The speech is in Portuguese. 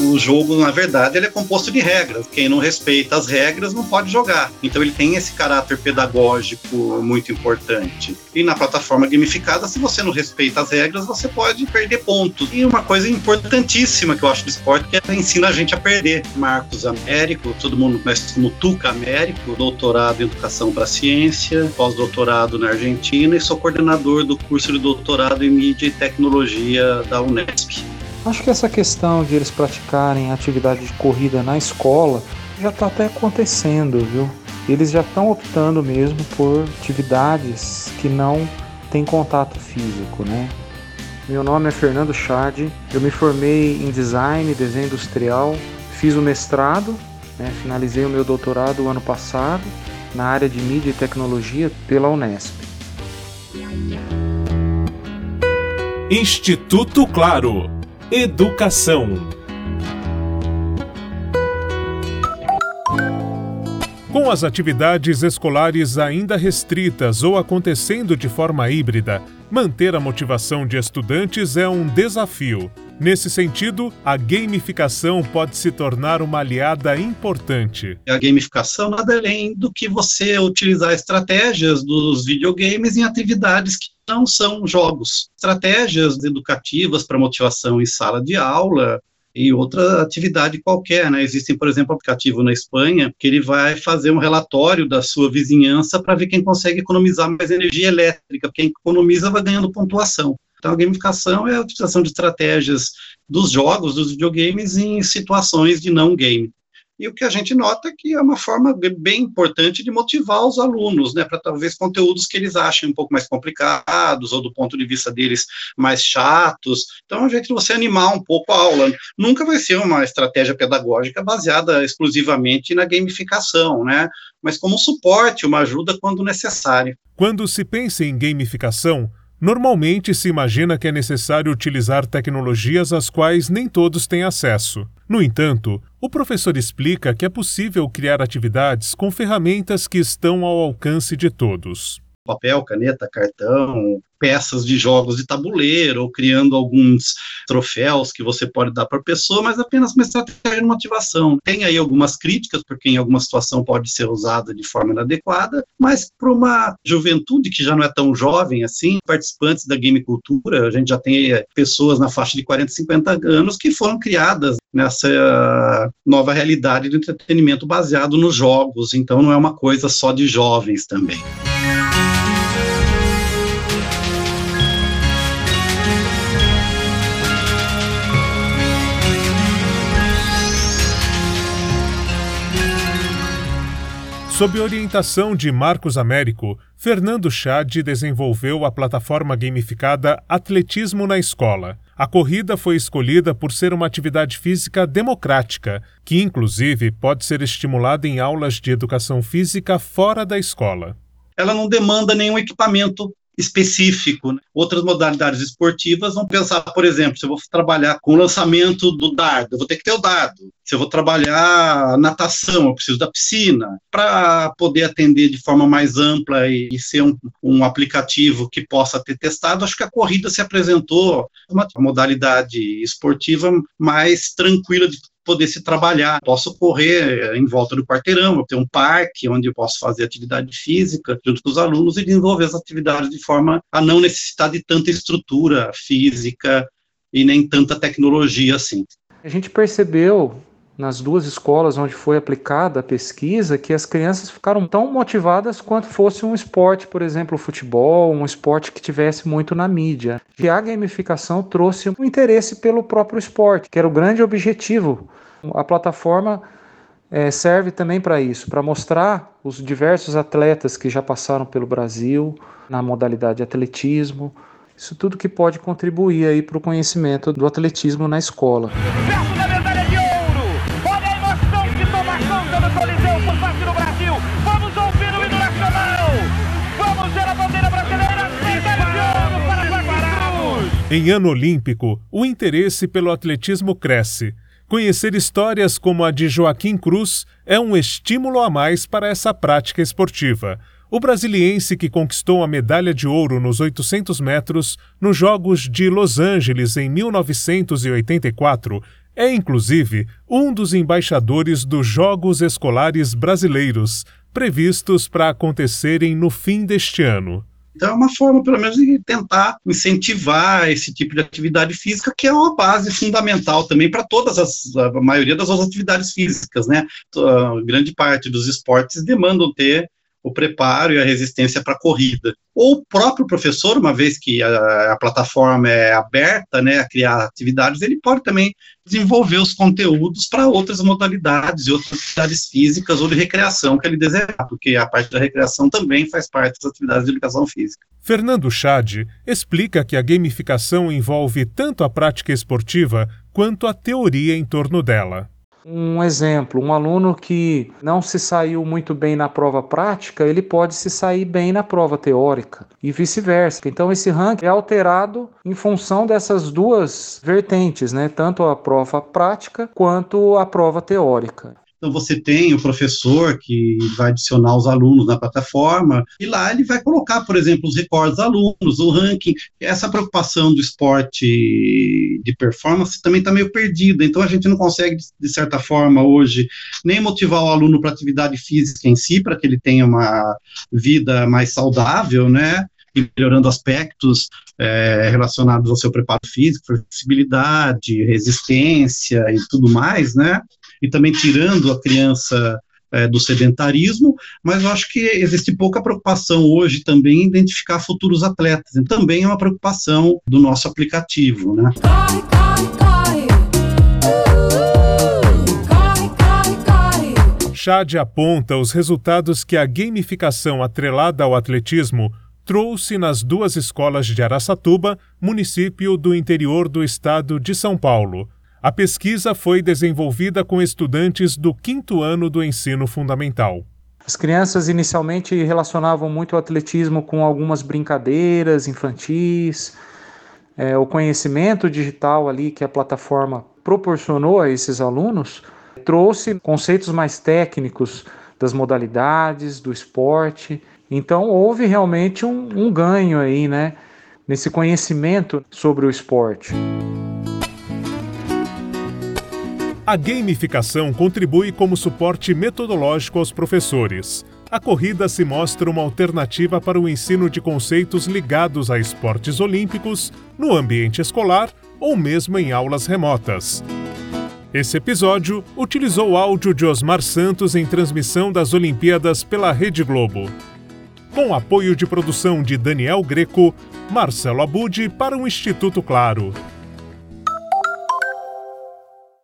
o jogo, na verdade, ele é composto de regras. Quem não respeita as regras não pode jogar. Então ele tem esse caráter pedagógico muito importante. E na plataforma gamificada, se você não respeita as regras, você pode perder pontos. E uma coisa importantíssima que eu acho do esporte que é ensina a gente a perder. Marcos Américo, todo mundo conhece como Tuca Américo, doutorado em educação para ciência, pós-doutorado na Argentina e sou coordenador do curso de doutorado em mídia e tecnologia da Unesp. Acho que essa questão de eles praticarem atividade de corrida na escola já está até acontecendo, viu? Eles já estão optando mesmo por atividades que não têm contato físico, né? Meu nome é Fernando Chad, eu me formei em design, desenho industrial, fiz o mestrado, né, finalizei o meu doutorado ano passado na área de mídia e tecnologia pela Unesp. Instituto Claro Educação. Com as atividades escolares ainda restritas ou acontecendo de forma híbrida, manter a motivação de estudantes é um desafio. Nesse sentido, a gamificação pode se tornar uma aliada importante. A gamificação nada além do que você utilizar estratégias dos videogames em atividades que não são jogos. Estratégias educativas para motivação em sala de aula, e outra atividade qualquer, né? Existem, por exemplo, aplicativo na Espanha que ele vai fazer um relatório da sua vizinhança para ver quem consegue economizar mais energia elétrica. Quem economiza vai ganhando pontuação. Então, a gamificação é a utilização de estratégias dos jogos, dos videogames, em situações de não game. E o que a gente nota é que é uma forma bem importante de motivar os alunos, né, para talvez conteúdos que eles achem um pouco mais complicados ou do ponto de vista deles mais chatos. Então, é um jeito de você animar um pouco a aula. Nunca vai ser uma estratégia pedagógica baseada exclusivamente na gamificação, né, mas como suporte, uma ajuda quando necessário. Quando se pensa em gamificação, Normalmente se imagina que é necessário utilizar tecnologias às quais nem todos têm acesso. No entanto, o professor explica que é possível criar atividades com ferramentas que estão ao alcance de todos papel, caneta, cartão, peças de jogos de tabuleiro, ou criando alguns troféus que você pode dar para a pessoa, mas apenas uma estratégia de motivação. Tem aí algumas críticas, porque em alguma situação pode ser usada de forma inadequada, mas para uma juventude que já não é tão jovem assim, participantes da game cultura, a gente já tem pessoas na faixa de 40, 50 anos que foram criadas nessa nova realidade de entretenimento baseado nos jogos, então não é uma coisa só de jovens também. Sob orientação de Marcos Américo, Fernando Chad desenvolveu a plataforma gamificada Atletismo na Escola. A corrida foi escolhida por ser uma atividade física democrática, que inclusive pode ser estimulada em aulas de educação física fora da escola. Ela não demanda nenhum equipamento específico. Né? Outras modalidades esportivas vão pensar, por exemplo, se eu vou trabalhar com o lançamento do dardo, eu vou ter que ter o dardo. Se eu vou trabalhar natação, eu preciso da piscina. Para poder atender de forma mais ampla e, e ser um, um, aplicativo que possa ter testado, acho que a corrida se apresentou uma modalidade esportiva mais tranquila de poder se trabalhar. Posso correr em volta do quarteirão, ter um parque onde eu posso fazer atividade física junto com os alunos e desenvolver as atividades de forma a não necessitar de tanta estrutura física e nem tanta tecnologia assim. A gente percebeu nas duas escolas onde foi aplicada a pesquisa que as crianças ficaram tão motivadas quanto fosse um esporte, por exemplo, o futebol, um esporte que tivesse muito na mídia. E a gamificação trouxe um interesse pelo próprio esporte, que era o grande objetivo a plataforma é, serve também para isso, para mostrar os diversos atletas que já passaram pelo Brasil na modalidade atletismo. Isso tudo que pode contribuir aí para o conhecimento do atletismo na escola. No Coliseu por parte do Brasil! Vamos ouvir o hino nacional! Vamos ver a bandeira brasileira! Medalha de ouro para Cruz! Em ano olímpico, o interesse pelo atletismo cresce. Conhecer histórias como a de Joaquim Cruz é um estímulo a mais para essa prática esportiva. O brasiliense que conquistou a medalha de ouro nos 800 metros nos Jogos de Los Angeles em 1984 É, inclusive, um dos embaixadores dos Jogos Escolares Brasileiros, previstos para acontecerem no fim deste ano. Então, é uma forma, pelo menos, de tentar incentivar esse tipo de atividade física, que é uma base fundamental também para todas as, a maioria das outras atividades físicas, né? A grande parte dos esportes demandam ter o preparo e a resistência para a corrida. Ou o próprio professor, uma vez que a, a, plataforma é aberta né, a criar atividades, ele pode também desenvolver os conteúdos para outras modalidades e outras atividades físicas ou de recreação que ele desejar, porque a parte da recreação também faz parte das atividades de educação física. Fernando Chad explica que a gamificação envolve tanto a prática esportiva quanto a teoria em torno dela. Um exemplo, um aluno que não se saiu muito bem na prova prática, ele pode se sair bem na prova teórica e vice-versa. Então esse ranking é alterado em função dessas duas vertentes, né? Tanto a prova prática quanto a prova teórica. Então, você tem o professor que vai adicionar os alunos na plataforma, e lá ele vai colocar, por exemplo, os recordes dos alunos, o ranking. Essa preocupação do esporte de performance também está meio perdida. Então, a gente não consegue, de certa forma, hoje, nem motivar o aluno para atividade física em si, para que ele tenha uma vida mais saudável, né? E melhorando aspectos é, relacionados ao seu preparo físico, flexibilidade, resistência e tudo mais, né? E também tirando a criança é, do sedentarismo, mas eu acho que existe pouca preocupação hoje também em identificar futuros atletas, e também é uma preocupação do nosso aplicativo, né? Chad aponta os resultados que a gamificação atrelada ao atletismo trouxe nas duas escolas de Araçatuba, município do interior do estado de São Paulo. A pesquisa foi desenvolvida com estudantes do quinto ano do ensino fundamental. As crianças inicialmente relacionavam muito o atletismo com algumas brincadeiras infantis, é, o conhecimento digital ali que a plataforma proporcionou a esses alunos trouxe conceitos mais técnicos das modalidades, do esporte. Então houve realmente um, um ganho aí, né, nesse conhecimento sobre o esporte. A gamificação contribui como suporte metodológico aos professores. A corrida se mostra uma alternativa para o ensino de conceitos ligados a esportes olímpicos, no ambiente escolar ou mesmo em aulas remotas. Esse episódio utilizou áudio de Osmar Santos em transmissão das Olimpíadas pela Rede Globo. Com apoio de produção de Daniel Greco, Marcelo Abude para o Instituto Claro.